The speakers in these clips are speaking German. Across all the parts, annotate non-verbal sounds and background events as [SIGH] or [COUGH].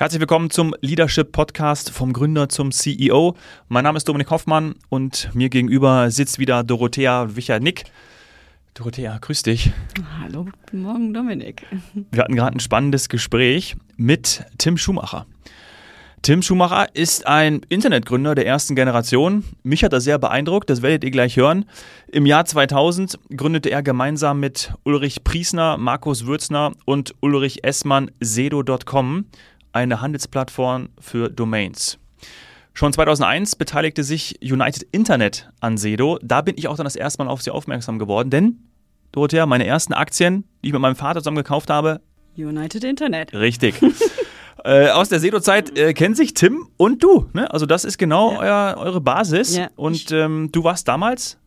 Herzlich willkommen zum Leadership Podcast vom Gründer zum CEO. Mein Name ist Dominik Hoffmann und mir gegenüber sitzt wieder Dorothea Wicher-Nick. Dorothea, grüß dich. Hallo, guten Morgen, Dominik. Wir hatten gerade ein spannendes Gespräch mit Tim Schumacher. Tim Schumacher ist ein Internetgründer der ersten Generation. Mich hat er sehr beeindruckt, das werdet ihr gleich hören. Im Jahr 2000 gründete er gemeinsam mit Ulrich Priesner, Markus Würzner und Ulrich Essmann Sedo.com eine Handelsplattform für Domains. Schon 2001 beteiligte sich United Internet an Sedo. Da bin ich auch dann das erste Mal auf sie aufmerksam geworden, denn, Dorothea, meine ersten Aktien, die ich mit meinem Vater zusammen gekauft habe. United Internet. Richtig. [LAUGHS] äh, aus der Sedo-Zeit äh, kennen sich Tim und du. Ne? Also, das ist genau ja. euer, eure Basis. Ja. Und ähm, du warst damals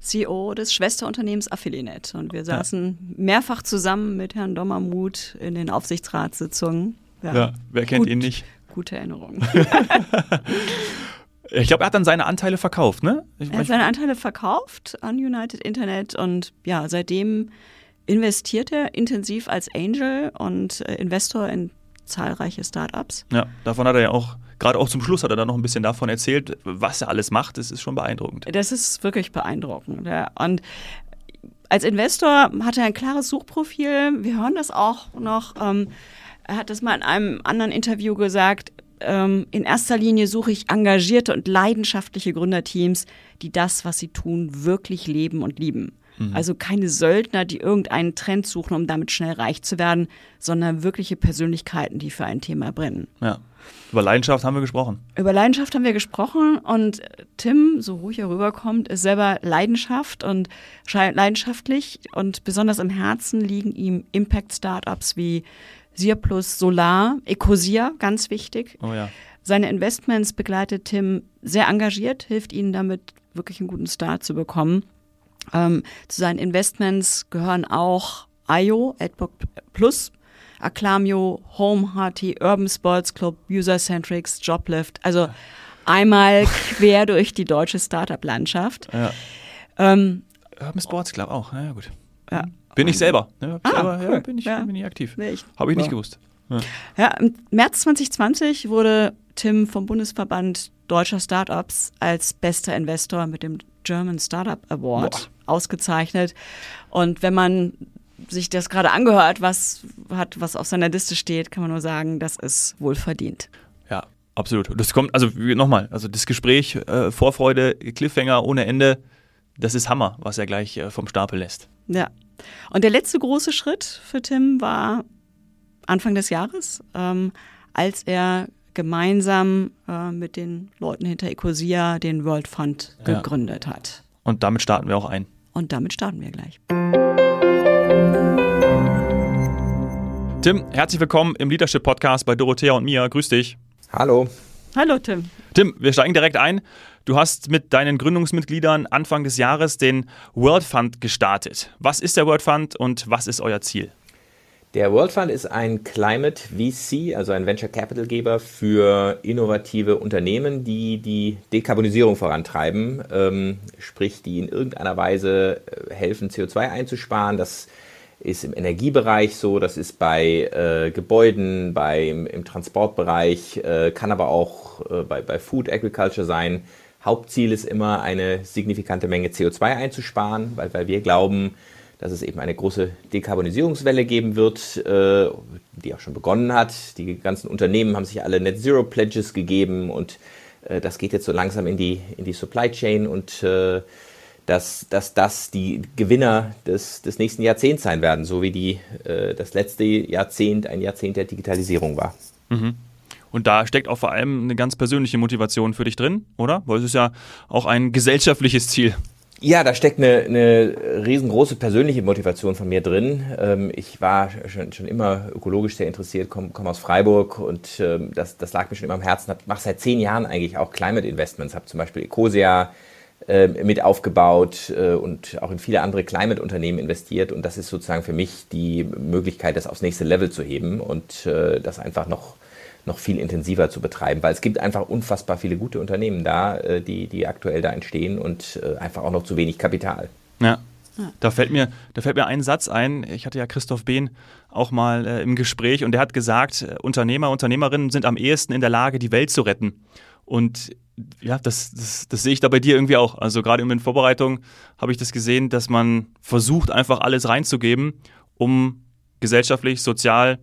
CEO des Schwesterunternehmens Affiliate. Und wir saßen ja. mehrfach zusammen mit Herrn Dommermuth in den Aufsichtsratssitzungen. Ja, ja wer kennt Gut, ihn nicht? Gute Erinnerung. [LAUGHS] [LAUGHS] ich glaube, er hat dann seine Anteile verkauft, ne? Ich, er hat seine Anteile verkauft an United Internet und ja, seitdem investiert er intensiv als Angel und äh, Investor in zahlreiche Startups. Ja, davon hat er ja auch, gerade auch zum Schluss hat er dann noch ein bisschen davon erzählt, was er alles macht. Das ist schon beeindruckend. Das ist wirklich beeindruckend. Ja. Und als Investor hat er ein klares Suchprofil. Wir hören das auch noch. Ähm, er hat das mal in einem anderen Interview gesagt. Ähm, in erster Linie suche ich engagierte und leidenschaftliche Gründerteams, die das, was sie tun, wirklich leben und lieben. Mhm. Also keine Söldner, die irgendeinen Trend suchen, um damit schnell reich zu werden, sondern wirkliche Persönlichkeiten, die für ein Thema brennen. Ja. Über Leidenschaft haben wir gesprochen. Über Leidenschaft haben wir gesprochen und Tim, so ruhig er rüberkommt, ist selber Leidenschaft und leidenschaftlich und besonders im Herzen liegen ihm Impact-Startups wie Sirplus Solar, Ecosia, ganz wichtig. Oh ja. Seine Investments begleitet Tim sehr engagiert, hilft ihnen damit, wirklich einen guten Start zu bekommen. Ähm, zu seinen Investments gehören auch IO, AdBlock Plus, Acclamio, Home Hearty, Urban Sports Club, User-Centrics, Joblift. Also einmal quer [LAUGHS] durch die deutsche Startup-Landschaft. Ja. Ähm, Urban Sports Club auch, ja gut. Ja. Bin ich selber. Ne? Ah, selber cool. ja, bin, ich, ja. bin ich aktiv. Nee, Habe ich nicht gewusst. Ja. ja, im März 2020 wurde Tim vom Bundesverband Deutscher Startups als bester Investor mit dem German Startup Award Boah. ausgezeichnet. Und wenn man sich das gerade angehört, was hat, was auf seiner Liste steht, kann man nur sagen, das ist wohl verdient. Ja, absolut. Das kommt, also nochmal, also das Gespräch, äh, Vorfreude, Cliffhanger ohne Ende, das ist Hammer, was er gleich äh, vom Stapel lässt. Ja. Und der letzte große Schritt für Tim war Anfang des Jahres, ähm, als er gemeinsam äh, mit den Leuten hinter Ecosia den World Fund ja. gegründet hat. Und damit starten wir auch ein. Und damit starten wir gleich. Tim, herzlich willkommen im Leadership Podcast bei Dorothea und mir. Grüß dich. Hallo. Hallo Tim. Tim, wir steigen direkt ein. Du hast mit deinen Gründungsmitgliedern Anfang des Jahres den World Fund gestartet. Was ist der World Fund und was ist euer Ziel? Der World Fund ist ein Climate VC, also ein Venture Capital Geber für innovative Unternehmen, die die Dekarbonisierung vorantreiben, ähm, sprich die in irgendeiner Weise äh, helfen, CO2 einzusparen. Das ist im Energiebereich so, das ist bei äh, Gebäuden, bei, im, Transportbereich, äh, kann aber auch äh, bei, bei Food Agriculture sein. Hauptziel ist immer, eine signifikante Menge CO2 einzusparen, weil, weil wir glauben, dass es eben eine große Dekarbonisierungswelle geben wird, äh, die auch schon begonnen hat. Die ganzen Unternehmen haben sich alle Net Zero Pledges gegeben und äh, das geht jetzt so langsam in die, in die Supply Chain und äh, dass, dass das die Gewinner des, des nächsten Jahrzehnts sein werden, so wie die, äh, das letzte Jahrzehnt ein Jahrzehnt der Digitalisierung war. Mhm. Und da steckt auch vor allem eine ganz persönliche Motivation für dich drin, oder? Weil es ist ja auch ein gesellschaftliches Ziel. Ja, da steckt eine, eine riesengroße persönliche Motivation von mir drin. Ähm, ich war schon, schon immer ökologisch sehr interessiert, komme komm aus Freiburg und ähm, das, das lag mir schon immer am Herzen. Ich mache seit zehn Jahren eigentlich auch Climate Investments, habe zum Beispiel Ecosia mit aufgebaut äh, und auch in viele andere Climate-Unternehmen investiert. Und das ist sozusagen für mich die Möglichkeit, das aufs nächste Level zu heben und äh, das einfach noch, noch viel intensiver zu betreiben, weil es gibt einfach unfassbar viele gute Unternehmen da, äh, die, die aktuell da entstehen und äh, einfach auch noch zu wenig Kapital. Ja. Da, fällt mir, da fällt mir ein Satz ein. Ich hatte ja Christoph Behn auch mal äh, im Gespräch und der hat gesagt, äh, Unternehmer, Unternehmerinnen sind am ehesten in der Lage, die Welt zu retten. Und ja, das, das, das sehe ich da bei dir irgendwie auch. Also gerade in den Vorbereitungen habe ich das gesehen, dass man versucht, einfach alles reinzugeben, um gesellschaftlich, sozial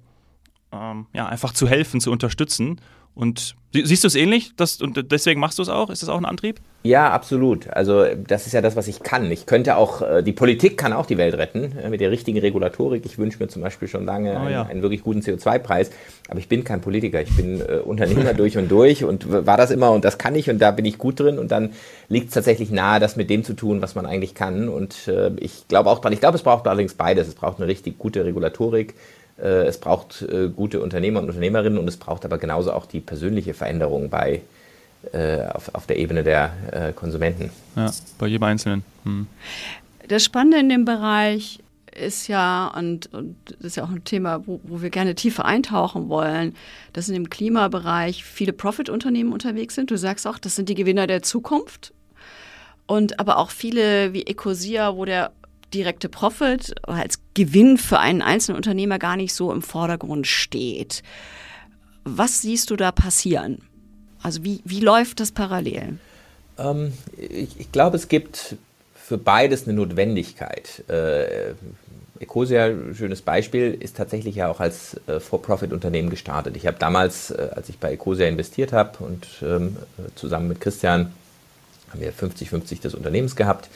ähm, ja, einfach zu helfen, zu unterstützen. Und siehst du es ähnlich? Das, und deswegen machst du es auch? Ist das auch ein Antrieb? Ja, absolut. Also das ist ja das, was ich kann. Ich könnte auch, äh, die Politik kann auch die Welt retten äh, mit der richtigen Regulatorik. Ich wünsche mir zum Beispiel schon lange oh, ja. einen, einen, wirklich guten CO2-Preis. Aber ich bin kein Politiker. Ich bin äh, Unternehmer [LAUGHS] durch und durch und war das immer und das kann ich und da bin ich gut drin. Und dann liegt es tatsächlich nahe, das mit dem zu tun, was man eigentlich kann. Und äh, ich glaube auch dran. Ich glaube, es braucht allerdings beides. Es braucht eine richtig gute Regulatorik es braucht äh, gute Unternehmer und Unternehmerinnen und es braucht aber genauso auch die persönliche Veränderung bei, äh, auf, auf der Ebene der Konsumenten. Ja, bei jedem Einzelnen. Hm. Das Spannende in dem Bereich ist ja, und, und das ist ja auch ein Thema, wo, wo wir gerne tiefer eintauchen wollen, dass in dem Klimabereich viele Profit-Unternehmen unterwegs sind. Du sagst auch, das sind die Gewinner der Zukunft. Und aber auch viele wie Ecosia, wo der direkte Profit als Gewinn für einen einzelnen Unternehmer gar nicht so im Vordergrund steht. Was siehst du da passieren? Also wie, wie läuft das parallel? Ähm, ich, ich glaube, es gibt für beides eine Notwendigkeit. Äh, Ecosia, schönes Beispiel, ist tatsächlich ja auch als äh, For-Profit-Unternehmen gestartet. Ich habe damals, äh, als ich bei Ecosia investiert habe und ähm, zusammen mit Christian haben wir 50-50 des Unternehmens gehabt,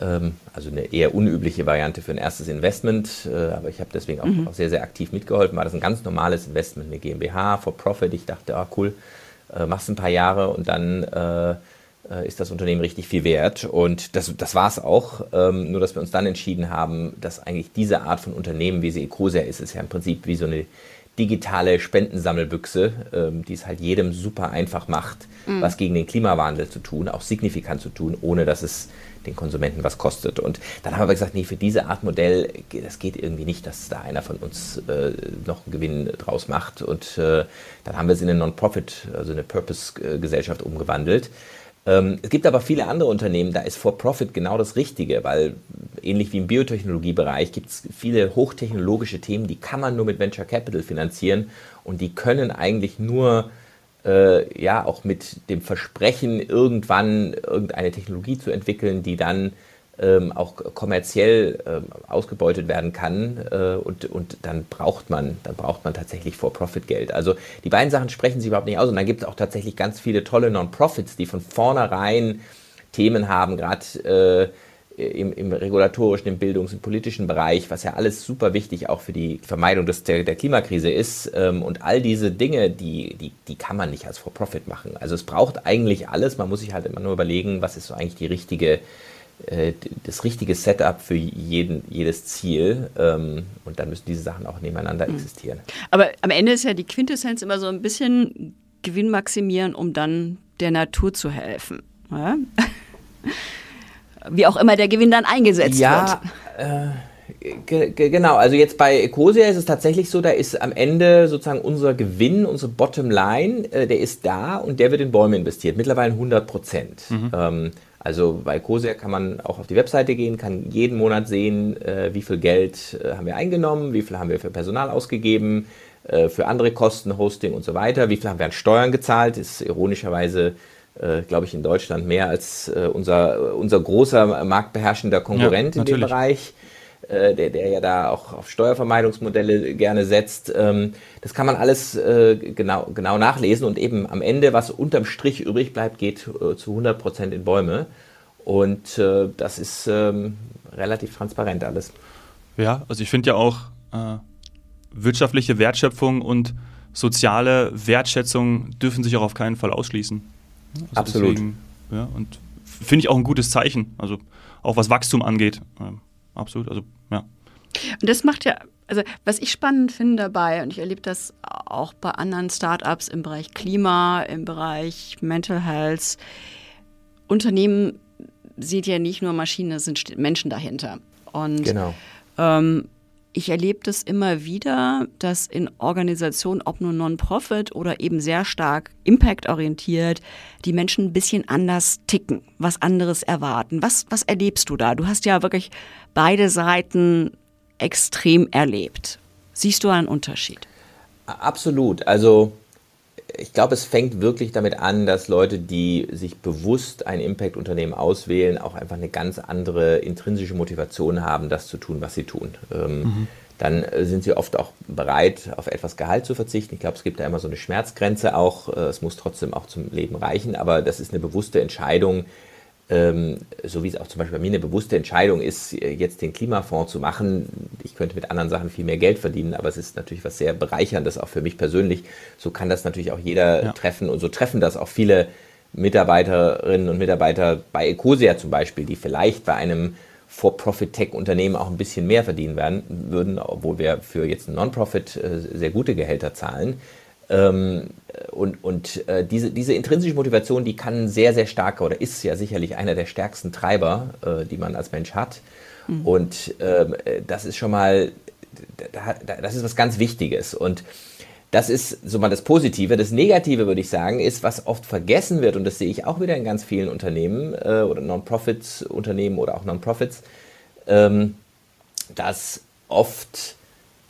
also eine eher unübliche Variante für ein erstes Investment, äh, aber ich habe deswegen auch, mhm. auch, sehr, sehr aktiv mitgeholfen. War das ein ganz normales Investment, eine GmbH for Profit. Ich dachte, ah cool, äh, machst ein paar Jahre und dann äh, äh, ist das Unternehmen richtig viel wert. Und das, das war es auch. Ähm, nur, dass wir uns dann entschieden haben, dass eigentlich diese Art von Unternehmen, wie sie Ecosia ist, ist ja im Prinzip wie so eine digitale Spendensammelbüchse, ähm, die es halt jedem super einfach macht, mhm. was gegen den Klimawandel zu tun, auch signifikant zu tun, ohne dass es den Konsumenten was kostet. Und dann haben wir gesagt, nee, für diese Art Modell, das geht irgendwie nicht, dass da einer von uns äh, noch einen Gewinn draus macht. Und äh, dann haben wir es in eine Non-Profit, also eine Purpose-Gesellschaft umgewandelt. Ähm, es gibt aber viele andere Unternehmen, da ist For-Profit genau das Richtige, weil ähnlich wie im Biotechnologiebereich gibt es viele hochtechnologische Themen, die kann man nur mit Venture Capital finanzieren und die können eigentlich nur äh, ja auch mit dem Versprechen, irgendwann irgendeine Technologie zu entwickeln, die dann ähm, auch kommerziell ähm, ausgebeutet werden kann äh, und, und dann braucht man, dann braucht man tatsächlich For-Profit-Geld. Also die beiden Sachen sprechen sich überhaupt nicht aus und dann gibt es auch tatsächlich ganz viele tolle Non-Profits, die von vornherein Themen haben, gerade äh, im, im regulatorischen, im Bildungs- und politischen Bereich, was ja alles super wichtig auch für die Vermeidung des, der, der Klimakrise ist. Ähm, und all diese Dinge, die, die, die kann man nicht als For-Profit machen. Also es braucht eigentlich alles. Man muss sich halt immer nur überlegen, was ist so eigentlich die richtige, äh, das richtige Setup für jeden, jedes Ziel. Ähm, und dann müssen diese Sachen auch nebeneinander mhm. existieren. Aber am Ende ist ja die Quintessenz immer so ein bisschen Gewinn maximieren, um dann der Natur zu helfen. Ja? [LAUGHS] wie auch immer der Gewinn dann eingesetzt ja, wird. Äh, genau, also jetzt bei Ecosia ist es tatsächlich so, da ist am Ende sozusagen unser Gewinn, unsere Bottomline, äh, der ist da und der wird in Bäume investiert, mittlerweile 100 Prozent. Mhm. Ähm, also bei Ecosia kann man auch auf die Webseite gehen, kann jeden Monat sehen, äh, wie viel Geld äh, haben wir eingenommen, wie viel haben wir für Personal ausgegeben, äh, für andere Kosten, Hosting und so weiter, wie viel haben wir an Steuern gezahlt, ist ironischerweise äh, glaube ich, in Deutschland mehr als äh, unser, unser großer marktbeherrschender Konkurrent ja, in dem Bereich, äh, der, der ja da auch auf Steuervermeidungsmodelle gerne setzt. Ähm, das kann man alles äh, genau, genau nachlesen und eben am Ende, was unterm Strich übrig bleibt, geht äh, zu 100 Prozent in Bäume. Und äh, das ist ähm, relativ transparent alles. Ja, also ich finde ja auch wirtschaftliche Wertschöpfung und soziale Wertschätzung dürfen sich auch auf keinen Fall ausschließen. Also Absolut. Deswegen, ja, und finde ich auch ein gutes Zeichen, also auch was Wachstum angeht. Ähm, absolut, also ja. Und das macht ja, also was ich spannend finde dabei, und ich erlebe das auch bei anderen Startups im Bereich Klima, im Bereich Mental Health, Unternehmen sieht ja nicht nur Maschinen, es sind Menschen dahinter. Und genau. ähm, ich erlebe das immer wieder, dass in Organisationen, ob nur Non-Profit oder eben sehr stark Impact-orientiert, die Menschen ein bisschen anders ticken, was anderes erwarten. Was, was erlebst du da? Du hast ja wirklich beide Seiten extrem erlebt. Siehst du einen Unterschied? Absolut. Also ich glaube, es fängt wirklich damit an, dass Leute, die sich bewusst ein Impact-Unternehmen auswählen, auch einfach eine ganz andere intrinsische Motivation haben, das zu tun, was sie tun. Ähm, mhm. Dann äh, sind sie oft auch bereit, auf etwas Gehalt zu verzichten. Ich glaube, es gibt da immer so eine Schmerzgrenze auch. Äh, es muss trotzdem auch zum Leben reichen, aber das ist eine bewusste Entscheidung, ähm, so wie es auch zum Beispiel bei mir eine bewusste Entscheidung ist, äh, jetzt den Klimafonds zu machen. Ich könnte mit anderen Sachen viel mehr Geld verdienen, aber es ist natürlich was sehr bereicherndes auch für mich persönlich. So kann das natürlich auch jeder ja. treffen und so treffen das auch viele Mitarbeiterinnen und Mitarbeiter bei Ecosia zum Beispiel, die vielleicht bei einem For-Profit-Tech-Unternehmen auch ein bisschen mehr verdienen werden würden, obwohl wir für jetzt ein Non-Profit äh, sehr gute Gehälter zahlen. Ähm, und und äh, diese, diese intrinsische Motivation, die kann sehr, sehr stark oder ist ja sicherlich einer der stärksten Treiber, äh, die man als Mensch hat. Mhm. Und ähm, das ist schon mal, das ist was ganz Wichtiges. Und das ist so mal das Positive. Das Negative, würde ich sagen, ist, was oft vergessen wird, und das sehe ich auch wieder in ganz vielen Unternehmen äh, oder Non-Profits-Unternehmen oder auch Non-Profits, ähm, dass oft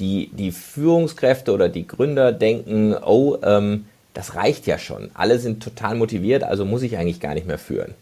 die, die Führungskräfte oder die Gründer denken, oh, ähm, das reicht ja schon. Alle sind total motiviert, also muss ich eigentlich gar nicht mehr führen.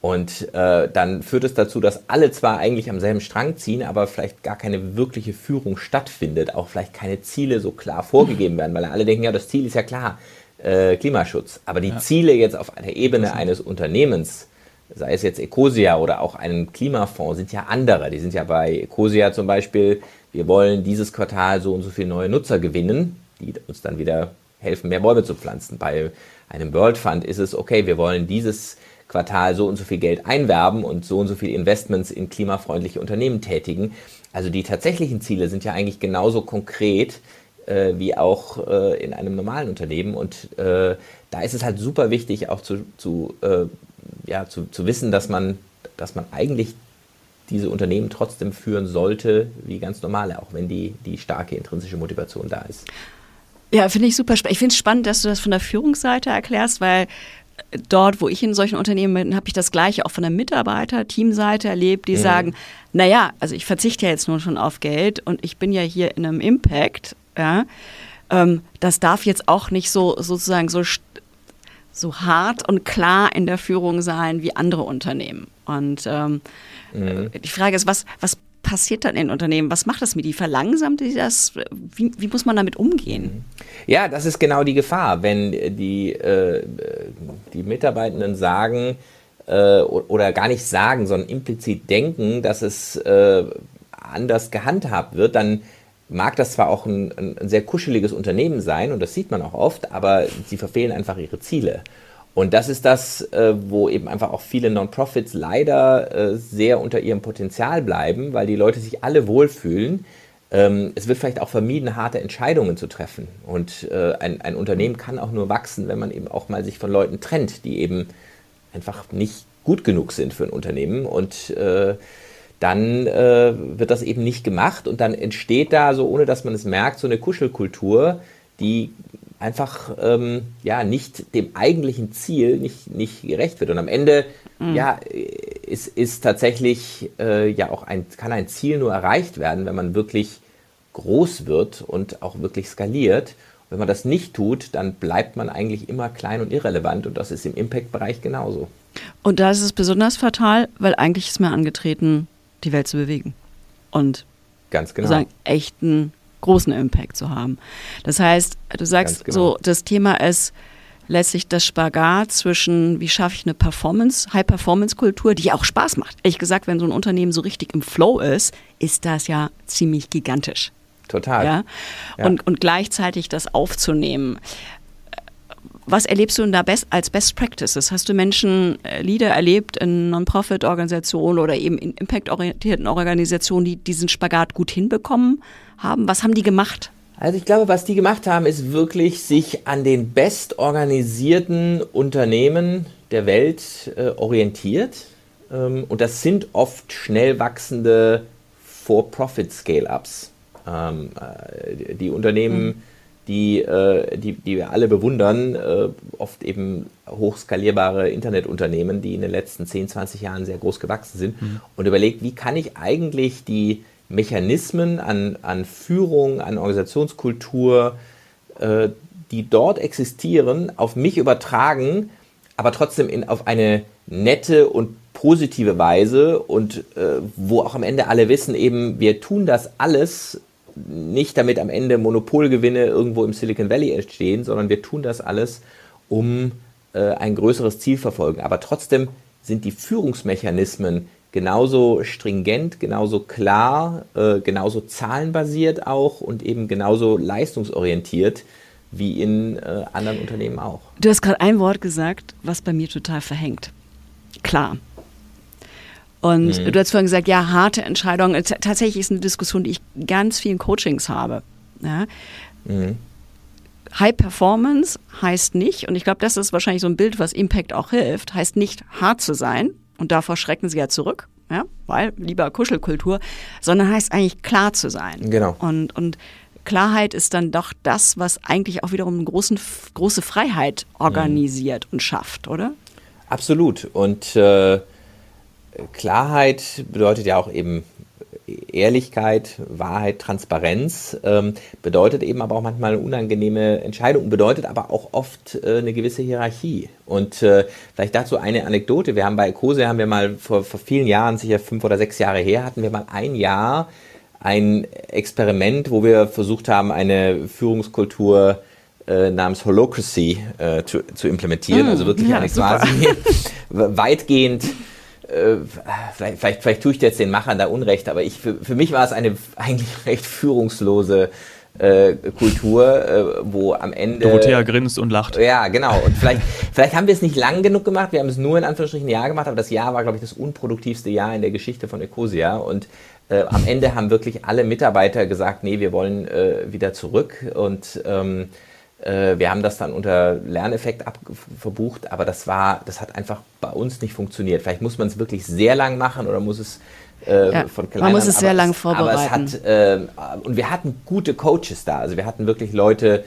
Und äh, dann führt es dazu, dass alle zwar eigentlich am selben Strang ziehen, aber vielleicht gar keine wirkliche Führung stattfindet, auch vielleicht keine Ziele so klar vorgegeben werden, weil alle denken, ja, das Ziel ist ja klar, äh, Klimaschutz. Aber die ja. Ziele jetzt auf der Ebene eines Unternehmens, sei es jetzt Ecosia oder auch einen Klimafonds, sind ja andere. Die sind ja bei Ecosia zum Beispiel wir wollen dieses Quartal so und so viele neue Nutzer gewinnen, die uns dann wieder helfen, mehr Bäume zu pflanzen. Bei einem World Fund ist es, okay, wir wollen dieses Quartal so und so viel Geld einwerben und so und so viele Investments in klimafreundliche Unternehmen tätigen. Also die tatsächlichen Ziele sind ja eigentlich genauso konkret äh, wie auch äh, in einem normalen Unternehmen. Und äh, da ist es halt super wichtig, auch zu, zu, äh, ja, zu, zu wissen, dass man, dass man eigentlich diese Unternehmen trotzdem führen sollte, wie ganz normale, auch wenn die, die starke intrinsische Motivation da ist. Ja, finde ich super spannend. Ich finde es spannend, dass du das von der Führungsseite erklärst, weil dort, wo ich in solchen Unternehmen bin, habe ich das Gleiche auch von der Mitarbeiter, Teamseite erlebt, die mhm. sagen, naja, also ich verzichte ja jetzt nur schon auf Geld und ich bin ja hier in einem Impact, ja, ähm, das darf jetzt auch nicht so sozusagen so, so hart und klar in der Führung sein wie andere Unternehmen. Und ähm, Mhm. Die Frage ist, was, was passiert dann in Unternehmen? Was macht das mit die? Verlangsamt die das? Wie, wie, muss man damit umgehen? Mhm. Ja, das ist genau die Gefahr, wenn die, äh, die Mitarbeitenden sagen äh, oder gar nicht sagen, sondern implizit denken, dass es äh, anders gehandhabt wird, dann mag das zwar auch ein, ein, sehr kuscheliges Unternehmen sein und das sieht man auch oft, aber sie verfehlen einfach ihre Ziele. Und das ist das, äh, wo eben einfach auch viele Non-Profits leider äh, sehr unter ihrem Potenzial bleiben, weil die Leute sich alle wohlfühlen. Ähm, es wird vielleicht auch vermieden, harte Entscheidungen zu treffen. Und äh, ein, ein Unternehmen kann auch nur wachsen, wenn man eben auch mal sich von Leuten trennt, die eben einfach nicht gut genug sind für ein Unternehmen. Und äh, dann äh, wird das eben nicht gemacht und dann entsteht da so, ohne dass man es merkt, so eine Kuschelkultur, die einfach ähm, ja nicht dem eigentlichen Ziel nicht, nicht gerecht wird. Und am Ende mhm. ja ist, ist tatsächlich äh, ja auch ein, kann ein Ziel nur erreicht werden, wenn man wirklich groß wird und auch wirklich skaliert. wenn man das nicht tut, dann bleibt man eigentlich immer klein und irrelevant und das ist im Impact-Bereich genauso. Und da ist es besonders fatal, weil eigentlich ist mir angetreten, die Welt zu bewegen. Und ganz genau. sagen, echten großen Impact zu haben. Das heißt, du sagst genau. so, das Thema ist letztlich das Spagat zwischen, wie schaffe ich eine Performance, High-Performance-Kultur, die auch Spaß macht. Ehrlich gesagt, wenn so ein Unternehmen so richtig im Flow ist, ist das ja ziemlich gigantisch. Total. Ja? ja. Und, und gleichzeitig das aufzunehmen was erlebst du denn da best, als Best Practices? Hast du Menschen, äh, Leader erlebt in Non-Profit-Organisationen oder eben in impact-orientierten Organisationen, die diesen Spagat gut hinbekommen haben? Was haben die gemacht? Also ich glaube, was die gemacht haben, ist wirklich sich an den bestorganisierten Unternehmen der Welt äh, orientiert. Ähm, und das sind oft schnell wachsende For-Profit-Scale-Ups. Ähm, äh, die Unternehmen, mhm. Die, äh, die, die wir alle bewundern, äh, oft eben hochskalierbare Internetunternehmen, die in den letzten 10, 20 Jahren sehr groß gewachsen sind mhm. und überlegt, wie kann ich eigentlich die Mechanismen an, an Führung, an Organisationskultur, äh, die dort existieren, auf mich übertragen, aber trotzdem in, auf eine nette und positive Weise und wo auch am Ende alle wissen, eben, wir tun das alles nicht, damit am Ende Monopolgewinne irgendwo im Silicon Valley entstehen, sondern wir tun das alles, um äh, ein größeres Ziel verfolgen. Aber trotzdem sind die Führungsmechanismen genauso stringent, genauso klar, äh, genauso zahlenbasiert auch und eben genauso leistungsorientiert wie in äh, anderen Unternehmen auch. Du hast gerade ein Wort gesagt, was bei mir total verhängt. Klar. Und mhm. du hast vorhin gesagt, ja, harte Entscheidungen. Tatsächlich ist eine Diskussion, die ich ganz vielen Coachings habe. Ja. Mhm. High Performance heißt nicht, und ich glaube, das ist wahrscheinlich so ein Bild, was Impact auch hilft, heißt nicht hart zu sein. Und davor schrecken sie ja zurück, ja, weil lieber Kuschelkultur, sondern heißt eigentlich klar zu sein. Genau. Und, und Klarheit ist dann doch das, was eigentlich auch wiederum eine großen, große Freiheit organisiert mhm. und schafft, oder? Absolut. Und äh, Klarheit bedeutet ja auch eben Ehrlichkeit, Wahrheit, Transparenz, ähm, bedeutet eben aber auch manchmal eine unangenehme Entscheidung, bedeutet aber auch oft äh, eine gewisse Hierarchie. Und äh, vielleicht dazu eine Anekdote. Wir haben bei Ecose, haben wir mal vor, vor vielen Jahren, sicher fünf oder sechs Jahre her, hatten wir mal ein Jahr ein Experiment, wo wir versucht haben, eine Führungskultur äh, namens Holocracy äh, zu, zu, implementieren. Mm, also wirklich ja, eine quasi [LAUGHS] weitgehend äh, vielleicht, vielleicht, vielleicht, tue ich jetzt den Machern da Unrecht, aber ich, für, für mich war es eine eigentlich [LAUGHS] recht führungslose äh, Kultur, äh, wo am Ende. Dorothea grinst und lacht. Ja, genau. Und vielleicht, vielleicht haben wir es nicht lang genug gemacht. Wir haben es nur in Anführungsstrichen ein Jahr gemacht, aber das Jahr war, glaube ich, das unproduktivste Jahr in der Geschichte von Ecosia. Und äh, am Ende haben wirklich alle Mitarbeiter gesagt, nee, wir wollen äh, wieder zurück und ähm, äh, wir haben das dann unter Lerneffekt verbucht, aber das war, das hat einfach bei uns nicht funktioniert. Vielleicht muss man es wirklich sehr lang machen oder muss es äh, ja, von klein Man muss es sehr lang vorbereiten. Aber es hat, äh, und wir hatten gute Coaches da. Also wir hatten wirklich Leute,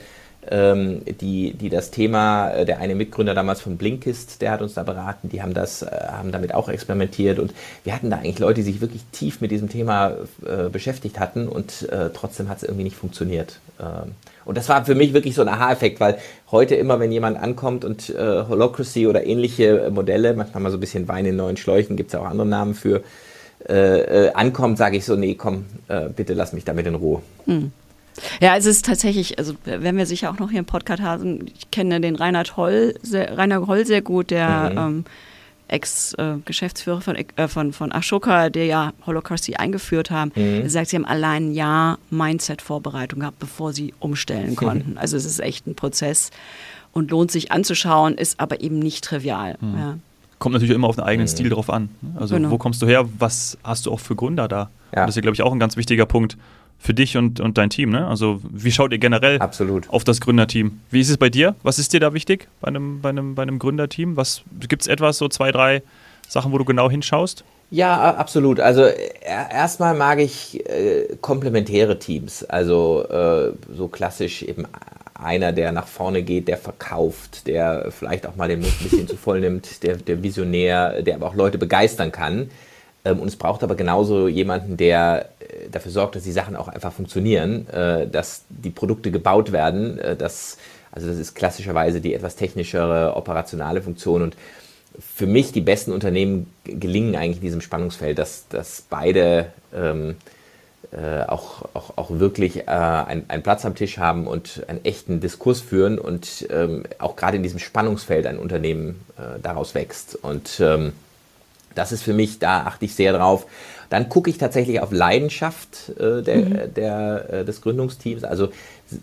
ähm, die, die das Thema, äh, der eine Mitgründer damals von Blinkist, der hat uns da beraten, die haben das, äh, haben damit auch experimentiert und wir hatten da eigentlich Leute, die sich wirklich tief mit diesem Thema äh, beschäftigt hatten und äh, trotzdem hat es irgendwie nicht funktioniert. Ähm, und das war für mich wirklich so ein Aha-Effekt, weil heute immer, wenn jemand ankommt und äh, Holocracy oder ähnliche Modelle, manchmal mal so ein bisschen Wein in neuen Schläuchen, gibt es ja auch andere Namen für, äh, ankommt, sage ich so, nee, komm, bitte lass mich damit in Ruhe. Mhm. Ja, es ist tatsächlich, also wenn wir sicher auch noch hier im Podcast haben, ich kenne den Reinhard Holl, sehr, Rainer Holl sehr gut, der mhm. ähm, Ex-Geschäftsführer von, äh, von, von Ashoka, der ja Holocracy eingeführt haben, mhm. er sagt, sie haben allein ein Jahr Mindset-Vorbereitung gehabt, bevor sie umstellen [LAUGHS] konnten. Also es ist echt ein Prozess und lohnt sich anzuschauen, ist aber eben nicht trivial. Mhm. Ja. Kommt natürlich immer auf den eigenen mhm. Stil drauf an. Also genau. wo kommst du her, was hast du auch für Gründer da? Ja. Das ist ja, glaube ich, auch ein ganz wichtiger Punkt für dich und, und dein Team. Ne? Also wie schaut ihr generell Absolut. auf das Gründerteam? Wie ist es bei dir? Was ist dir da wichtig bei einem, bei einem, bei einem Gründerteam? Gibt es etwas, so zwei, drei Sachen, wo du genau hinschaust? Ja, absolut. Also erstmal mag ich äh, komplementäre Teams. Also äh, so klassisch eben einer, der nach vorne geht, der verkauft, der vielleicht auch mal den Mund ein bisschen zu voll nimmt, der, der Visionär, der aber auch Leute begeistern kann. Ähm, und es braucht aber genauso jemanden, der äh, dafür sorgt, dass die Sachen auch einfach funktionieren, äh, dass die Produkte gebaut werden. Äh, dass, also das ist klassischerweise die etwas technischere, operationale Funktion. Und für mich die besten Unternehmen gelingen eigentlich in diesem Spannungsfeld, dass, dass beide ähm, äh, auch, auch, auch wirklich äh, einen, einen, Platz am Tisch haben und einen echten Diskurs führen und ähm, auch gerade in diesem Spannungsfeld ein Unternehmen äh, daraus wächst. Und ähm, das ist für mich, da achte ich sehr drauf. Dann gucke ich tatsächlich auf Leidenschaft äh, der, mhm. der, äh, des Gründungsteams. Also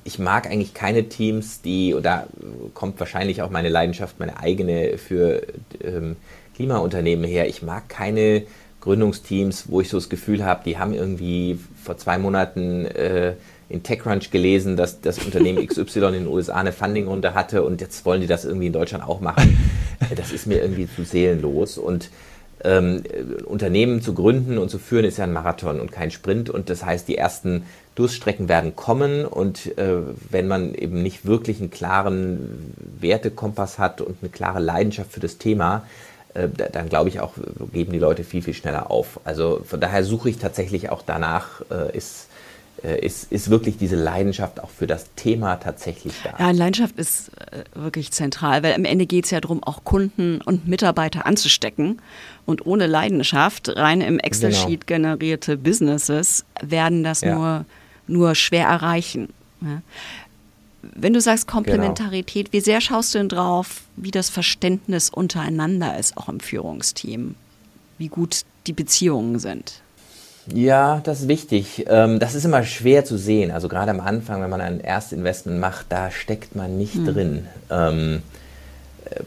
ich mag eigentlich keine Teams, die, und da kommt wahrscheinlich auch meine Leidenschaft, meine eigene für ähm, Klimaunternehmen her. Ich mag keine Gründungsteams, wo ich so das Gefühl habe, die haben irgendwie vor zwei Monaten äh, in TechCrunch gelesen, dass das Unternehmen [LAUGHS] XY in den USA eine Fundingrunde hatte und jetzt wollen die das irgendwie in Deutschland auch [LAUGHS] machen. Das ist mir irgendwie zu seelenlos und ähm, Unternehmen zu gründen und zu führen ist ja ein Marathon und kein Sprint. Und das heißt, die ersten Durststrecken werden kommen. Und äh, wenn man eben nicht wirklich einen klaren Wertekompass hat und eine klare Leidenschaft für das Thema, äh, dann glaube ich auch, geben die Leute viel, viel schneller auf. Also von daher suche ich tatsächlich auch danach, äh, ist ist, ist wirklich diese Leidenschaft auch für das Thema tatsächlich da. Ja, Leidenschaft ist äh, wirklich zentral, weil am Ende geht es ja darum, auch Kunden und Mitarbeiter anzustecken. Und ohne Leidenschaft, rein im Excel-Sheet genau. generierte Businesses, werden das ja. nur, nur schwer erreichen. Ja. Wenn du sagst Komplementarität, genau. wie sehr schaust du denn drauf, wie das Verständnis untereinander ist, auch im Führungsteam? Wie gut die Beziehungen sind? Ja, das ist wichtig. Ähm, das ist immer schwer zu sehen. Also gerade am Anfang, wenn man ein Erstinvestment macht, da steckt man nicht mhm. drin. Ähm, äh,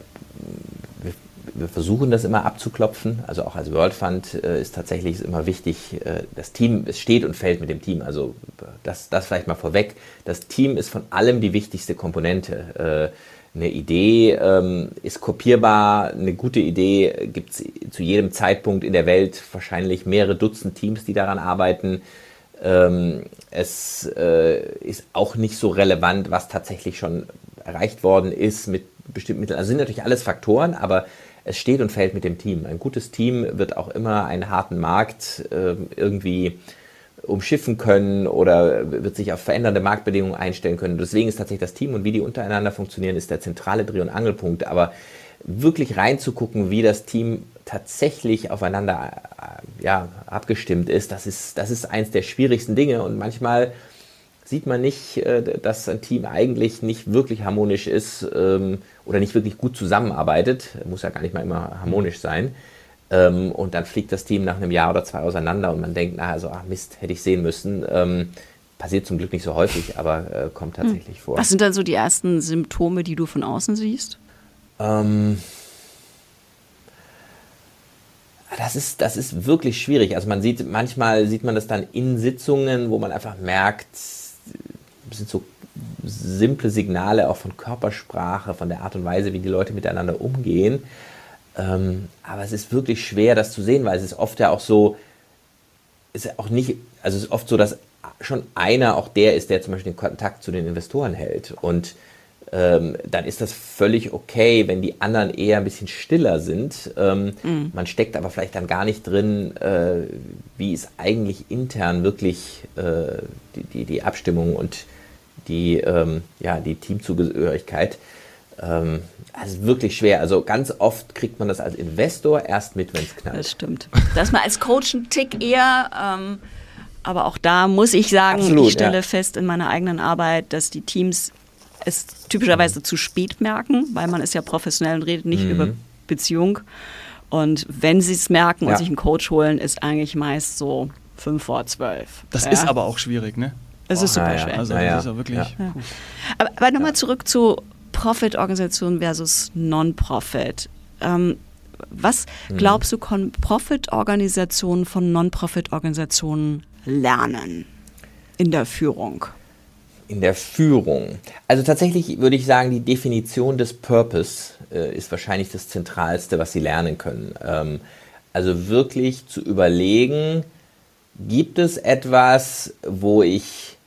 wir, versuchen das immer abzuklopfen. Also auch als World Fund äh, ist tatsächlich immer wichtig, äh, das Team, es steht und fällt mit dem Team. Also das, das vielleicht mal vorweg. Das Team ist von allem die wichtigste Komponente. Eine Idee ähm, ist kopierbar, eine gute Idee gibt es zu jedem Zeitpunkt in der Welt wahrscheinlich mehrere Dutzend Teams, die daran arbeiten. Ähm, es äh, ist auch nicht so relevant, was tatsächlich schon erreicht worden ist mit bestimmten Mitteln. Also sind natürlich alles Faktoren, aber es steht und fällt mit dem Team. Ein gutes Team wird auch immer einen harten Markt äh, irgendwie umschiffen können oder wird sich auf verändernde Marktbedingungen einstellen können. Deswegen ist tatsächlich das Team und wie die untereinander funktionieren, ist der zentrale Dreh- und Angelpunkt. Aber wirklich reinzugucken, wie das Team tatsächlich aufeinander äh, ja, abgestimmt ist, das ist, das ist eins der schwierigsten Dinge. Und manchmal sieht man nicht, äh, dass ein Team eigentlich nicht wirklich harmonisch ist ähm, oder nicht wirklich gut zusammenarbeitet. Muss ja gar nicht mal immer harmonisch sein. Ähm, und dann fliegt das Team nach einem Jahr oder zwei auseinander und man denkt, na, also, ach Mist, hätte ich sehen müssen. Ähm, passiert zum Glück nicht so häufig, aber äh, kommt hm. tatsächlich hm. vor. Was sind dann so die ersten Symptome, die du von außen siehst? Ähm, das ist, das ist wirklich schwierig. Also man sieht, manchmal sieht man das dann in Sitzungen, wo man einfach merkt, es sind so simple Signale auch von Körpersprache, von der Art und Weise, wie die Leute miteinander umgehen. Ähm, aber es ist wirklich schwer, das zu sehen, weil es ist oft ja auch so, ist auch nicht, also es ist oft so, dass schon einer auch der ist, der zum Beispiel den Kontakt zu den Investoren hält. Und ähm, dann ist das völlig okay, wenn die anderen eher ein bisschen stiller sind. Ähm, mhm. Man steckt aber vielleicht dann gar nicht drin, äh, wie ist eigentlich intern wirklich äh, die, die, die, Abstimmung und die, ähm, ja, die Teamzugehörigkeit. Ähm, das ist wirklich schwer. Also ganz oft kriegt man das als Investor erst mit, wenn es knallt. Das stimmt. Das ist mal als Coach ein Tick eher. Ähm, aber auch da muss ich sagen, Absolut, ich stelle ja. fest in meiner eigenen Arbeit, dass die Teams es typischerweise zu spät merken, weil man ist ja professionell und redet nicht mhm. über Beziehung. Und wenn sie es merken ja. und sich einen Coach holen, ist eigentlich meist so fünf vor zwölf. Das ja. ist aber auch schwierig, ne? Es ist super schwer. Also das ist ja wirklich. Aber, aber nochmal zurück zu Profit-Organisation versus Non-Profit. Ähm, was mhm. glaubst du, können Profit-Organisationen von Non-Profit-Organisationen lernen in der Führung? In der Führung. Also tatsächlich würde ich sagen, die Definition des Purpose äh, ist wahrscheinlich das Zentralste, was sie lernen können. Ähm, also wirklich zu überlegen, gibt es etwas, wo ich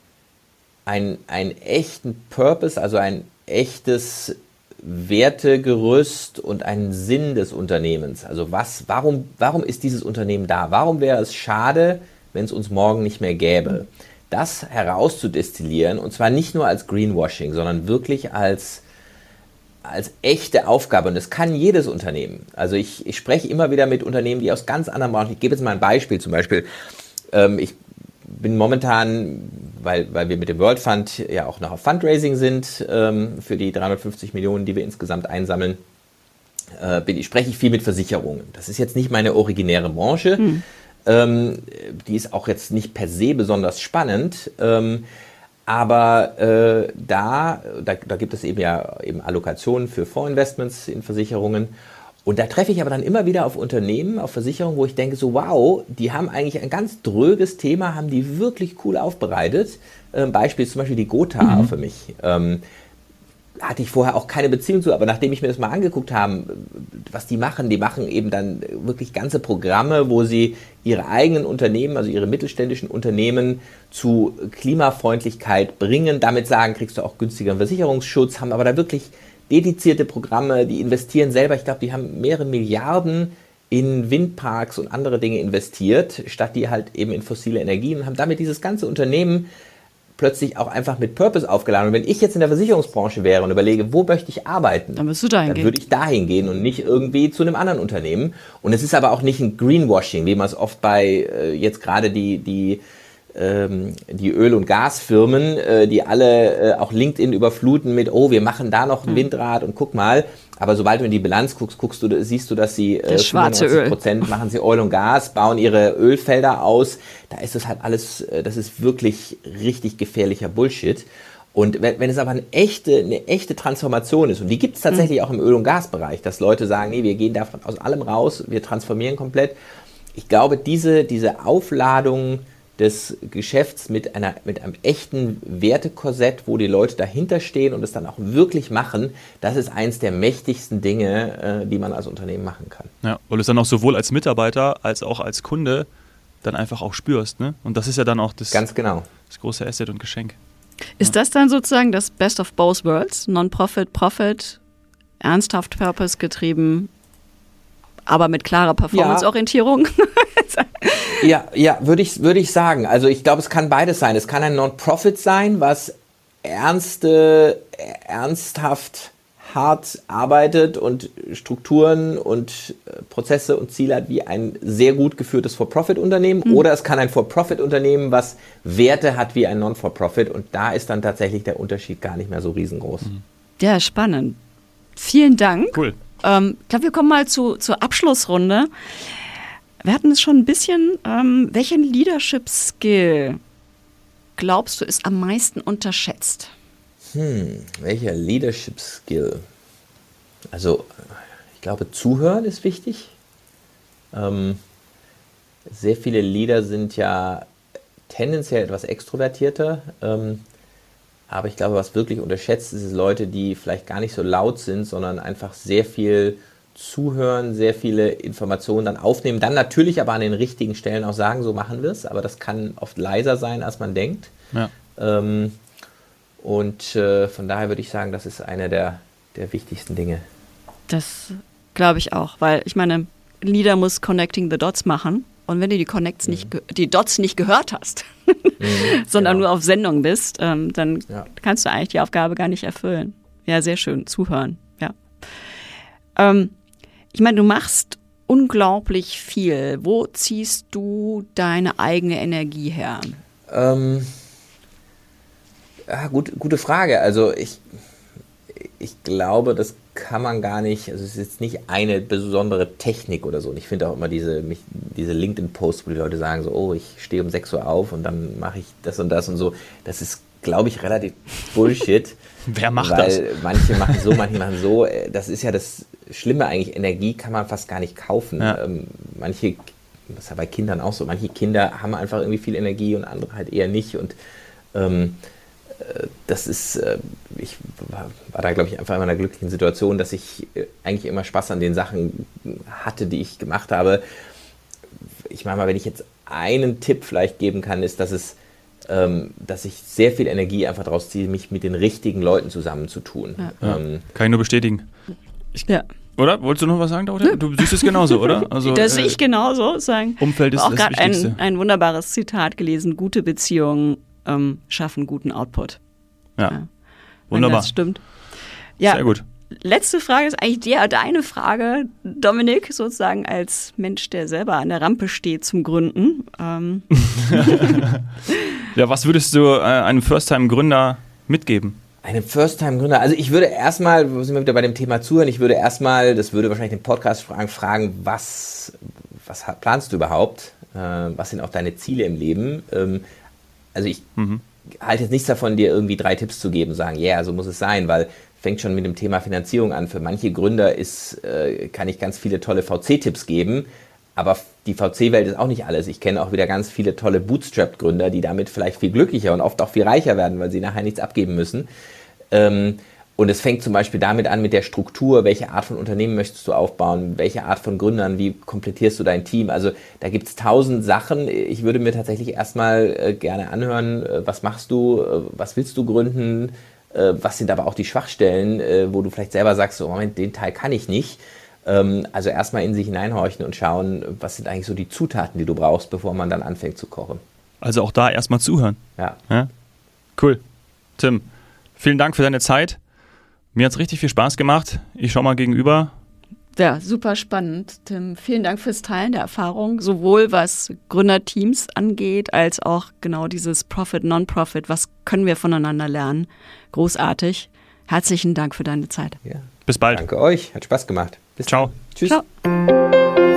einen, einen echten Purpose, also ein echtes Wertegerüst und einen Sinn des Unternehmens. Also was, warum, warum ist dieses Unternehmen da? Warum wäre es schade, wenn es uns morgen nicht mehr gäbe? Das herauszudestillieren und zwar nicht nur als Greenwashing, sondern wirklich als als echte Aufgabe und das kann jedes Unternehmen. Also ich, ich spreche immer wieder mit Unternehmen, die aus ganz anderen Branchen, ich gebe jetzt mal ein Beispiel zum Beispiel, ähm, ich bin momentan, weil, weil wir mit dem World Fund ja auch noch auf Fundraising sind, ähm, für die 350 Millionen, die wir insgesamt einsammeln, äh, bin, spreche ich viel mit Versicherungen. Das ist jetzt nicht meine originäre Branche. Hm. Ähm, die ist auch jetzt nicht per se besonders spannend. Ähm, aber äh, da, da, da, gibt es eben ja eben Allokationen für Fondsinvestments in Versicherungen. Und da treffe ich aber dann immer wieder auf Unternehmen, auf Versicherungen, wo ich denke so, wow, die haben eigentlich ein ganz dröges Thema, haben die wirklich cool aufbereitet. Ähm, Beispiel ist zum Beispiel die Gotha mhm. für mich. Ähm, hatte ich vorher auch keine Beziehung zu, aber nachdem ich mir das mal angeguckt habe, was die machen, die machen eben dann wirklich ganze Programme, wo sie ihre eigenen Unternehmen, also ihre mittelständischen Unternehmen zu Klimafreundlichkeit bringen. Damit sagen, kriegst du auch günstigeren Versicherungsschutz, haben aber da wirklich dedizierte Programme, die investieren selber. Ich glaube, die haben mehrere Milliarden in Windparks und andere Dinge investiert, statt die halt eben in fossile Energien und haben damit dieses ganze Unternehmen plötzlich auch einfach mit Purpose aufgeladen. Und wenn ich jetzt in der Versicherungsbranche wäre und überlege, wo möchte ich arbeiten, dann, du dahin dann gehen. würde ich dahin gehen und nicht irgendwie zu einem anderen Unternehmen. Und es ist aber auch nicht ein Greenwashing, wie man es oft bei äh, jetzt gerade die, die die Öl- und Gasfirmen, äh, die alle äh, auch LinkedIn überfluten mit, oh, wir machen da noch ein hm. Windrad und guck mal. Aber sobald du in die Bilanz guckst, guckst du, siehst du, dass sie äh, 95 Prozent machen sie Öl und Gas, bauen ihre Ölfelder aus. Da ist das halt alles, das ist wirklich richtig gefährlicher Bullshit. Und wenn, wenn es aber eine echte, eine echte Transformation ist, und die gibt es tatsächlich mhm. auch im Öl- und Gasbereich, dass Leute sagen, nee, wir gehen davon aus allem raus, wir transformieren komplett. Ich glaube, diese, diese Aufladung des Geschäfts mit, einer, mit einem echten Wertekorsett, wo die Leute dahinter stehen und es dann auch wirklich machen, das ist eins der mächtigsten Dinge, äh, die man als Unternehmen machen kann. Ja, weil du es dann auch sowohl als Mitarbeiter als auch als Kunde dann einfach auch spürst. Ne? Und das ist ja dann auch das, Ganz genau. das große Asset und Geschenk. Ist ja. das dann sozusagen das Best of both worlds? Non-Profit, Profit, ernsthaft Purpose getrieben, aber mit klarer Performance-Orientierung? Ja, ja, würde ich, würde ich sagen. Also ich glaube, es kann beides sein. Es kann ein Non-Profit sein, was ernste, ernsthaft hart arbeitet und Strukturen und äh, Prozesse und Ziele hat wie ein sehr gut geführtes For-Profit-Unternehmen. Mhm. Oder es kann ein For-Profit-Unternehmen, was Werte hat wie ein Non-For-Profit. Und da ist dann tatsächlich der Unterschied gar nicht mehr so riesengroß. Mhm. Ja, spannend. Vielen Dank. Cool. Ähm, ich glaube, wir kommen mal zu, zur Abschlussrunde. Wir hatten es schon ein bisschen. Ähm, welchen Leadership-Skill glaubst du ist am meisten unterschätzt? Hm, welcher Leadership-Skill? Also, ich glaube, zuhören ist wichtig. Ähm, sehr viele Leader sind ja tendenziell etwas extrovertierter. Ähm, aber ich glaube, was wirklich unterschätzt ist, ist Leute, die vielleicht gar nicht so laut sind, sondern einfach sehr viel zuhören, sehr viele Informationen dann aufnehmen, dann natürlich aber an den richtigen Stellen auch sagen, so machen wir es, aber das kann oft leiser sein, als man denkt. Ja. Ähm, und äh, von daher würde ich sagen, das ist einer der, der wichtigsten Dinge. Das glaube ich auch, weil ich meine, Leader muss Connecting the Dots machen. Und wenn du die Connects mhm. nicht, die Dots nicht gehört hast, [LAUGHS] mhm, [LAUGHS] sondern genau. nur auf Sendung bist, ähm, dann ja. kannst du eigentlich die Aufgabe gar nicht erfüllen. Ja, sehr schön. Zuhören. Ja. Ähm, ich meine, du machst unglaublich viel. Wo ziehst du deine eigene Energie her? Ähm, ja, gut, gute Frage. Also ich, ich glaube, das kann man gar nicht, also es ist jetzt nicht eine besondere Technik oder so. Und ich finde auch immer diese, diese LinkedIn-Posts, wo die Leute sagen so, oh, ich stehe um 6 Uhr auf und dann mache ich das und das und so. Das ist, glaube ich, relativ [LAUGHS] Bullshit. Wer macht weil das? Manche machen so, manche machen so. [LAUGHS] Das ist ja das Schlimme eigentlich. Energie kann man fast gar nicht kaufen. Ja. Ähm, manche, das ist ja bei Kindern auch so, manche Kinder haben einfach irgendwie viel Energie und andere halt eher nicht. Und ähm, äh, das ist, äh, ich war, da glaube ich einfach in einer glücklichen Situation, dass ich äh, eigentlich immer Spaß an den Sachen hatte, die ich gemacht habe. Ich meine mal, wenn ich jetzt einen Tipp vielleicht geben kann, ist, dass es ähm, dass ich sehr viel Energie einfach daraus ziehe, mich mit den richtigen Leuten zusammenzutun. Ja. Ähm, Kann ich nur bestätigen. Ich, ja. Oder? Wolltest du noch was sagen, Claudia? Du siehst es genauso, oder? [LAUGHS] Also, das sehe äh, ich genauso. Sagen. Umfeld ist auch gerade ein, ein wunderbares Zitat gelesen. Gute Beziehungen ähm, schaffen guten Output. Ja. ja. Wunderbar. das stimmt. Ja, Sehr gut. Letzte Frage ist eigentlich der, deine Frage, Dominik, sozusagen als Mensch, der selber an der Rampe steht zum Gründen. Ähm. [LAUGHS] ja, was würdest du äh, einem First-Time-Gründer mitgeben? Einem First-Time-Gründer. Also ich würde erstmal, wir sind wir wieder bei dem Thema zuhören, ich würde erstmal, das würde wahrscheinlich den Podcast fragen, fragen, was, was planst du überhaupt? Äh, was sind auch deine Ziele im Leben? Ähm, also ich mhm. halte jetzt nichts davon, dir irgendwie drei Tipps zu geben, sagen, ja, yeah, so muss es sein, weil fängt schon mit dem Thema Finanzierung an. Für manche Gründer ist, äh, kann ich ganz viele tolle VC-Tipps geben, aber die VC-Welt ist auch nicht alles. Ich kenne auch wieder ganz viele tolle Bootstrap-Gründer, die damit vielleicht viel glücklicher und oft auch viel reicher werden, weil sie nachher nichts abgeben müssen. Ähm, Und es fängt zum Beispiel damit an mit der Struktur, welche Art von Unternehmen möchtest du aufbauen, welche Art von Gründern, wie komplettierst du dein Team. Also da gibt es tausend Sachen. Ich würde mir tatsächlich erstmal äh, gerne anhören, äh, was machst du, äh, was willst du gründen, was sind aber auch die Schwachstellen, wo du vielleicht selber sagst, so, Moment, den Teil kann ich nicht. Ähm, also erstmal in sich hineinhorchen und schauen, was sind eigentlich so die Zutaten, die du brauchst, bevor man dann anfängt zu kochen. Also auch da erstmal zuhören. Ja. ja? Cool. Tim, vielen Dank für deine Zeit. Mir hat es richtig viel Spaß gemacht. Ich schau mal gegenüber. Ja, super spannend, Tim. Vielen Dank fürs Teilen der Erfahrung, sowohl was Gründerteams angeht, als auch genau dieses Profit, Non-Profit. Was können wir voneinander lernen? Großartig. Herzlichen Dank für deine Zeit. ja. Bis bald. Danke euch, hat Spaß gemacht. Bis Ciao. Tschüss. Ciao.